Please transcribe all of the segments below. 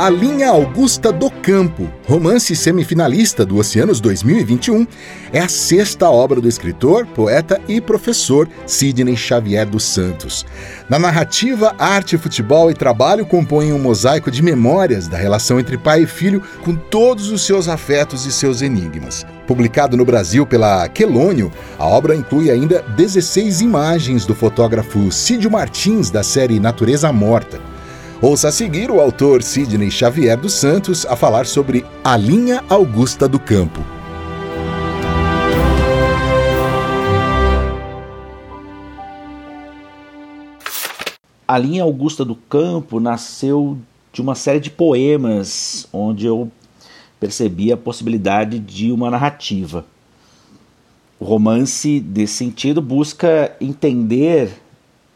A Linha Augusta do Campo, romance semifinalista do Oceanos 2021, é a sexta obra do escritor, poeta e professor Sidney Xavier dos Santos. Na narrativa, arte, futebol e trabalho compõem um mosaico de memórias da relação entre pai e filho com todos os seus afetos e seus enigmas. Publicado no Brasil pela Quelônio, a obra inclui ainda 16 imagens do fotógrafo Cídio Martins da série Natureza Morta. Ouça a seguir o autor Sidney Xavier dos Santos a falar sobre a linha Augusta do Campo. A linha Augusta do Campo nasceu de uma série de poemas onde eu percebi a possibilidade de uma narrativa. O romance, desse sentido, busca entender,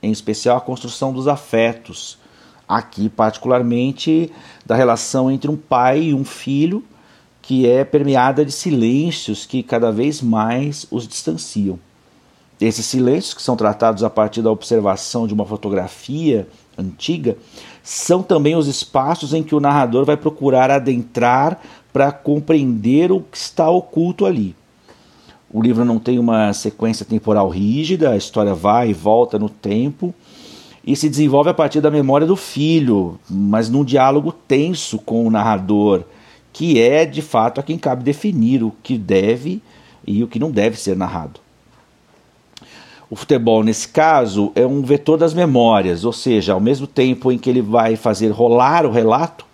em especial, a construção dos afetos aqui particularmente da relação entre um pai e um filho, que é permeada de silêncios que cada vez mais os distanciam. Esses silêncios, que são tratados a partir da observação de uma fotografia antiga, são também os espaços em que o narrador vai procurar adentrar para compreender o que está oculto ali. O livro não tem uma sequência temporal rígida, a história vai e volta no tempo e se desenvolve a partir da memória do filho, mas num diálogo tenso com o narrador, que é de fato a quem cabe definir o que deve e o que não deve ser narrado. O futebol, nesse caso, é um vetor das memórias, ou seja, ao mesmo tempo em que ele vai fazer rolar o relato,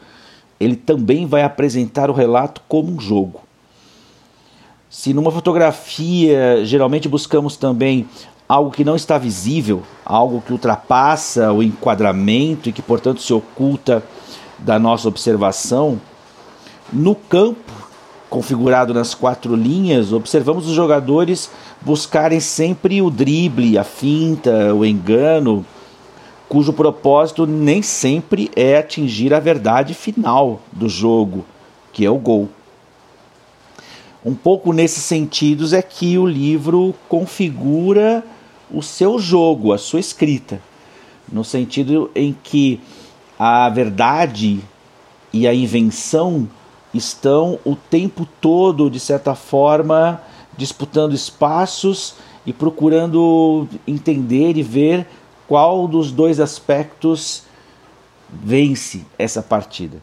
ele também vai apresentar o relato como um jogo. Se numa fotografia geralmente buscamos também algo que não está visível, algo que ultrapassa o enquadramento e que, portanto, se oculta da nossa observação. No campo, configurado nas quatro linhas, observamos os jogadores buscarem sempre o drible, a finta, o engano, cujo propósito nem sempre é atingir a verdade final do jogo, que é o gol. Um pouco nesses sentidos é que o livro configura o seu jogo, a sua escrita, no sentido em que a verdade e a invenção estão o tempo todo, de certa forma, disputando espaços e procurando entender e ver qual dos dois aspectos vence essa partida.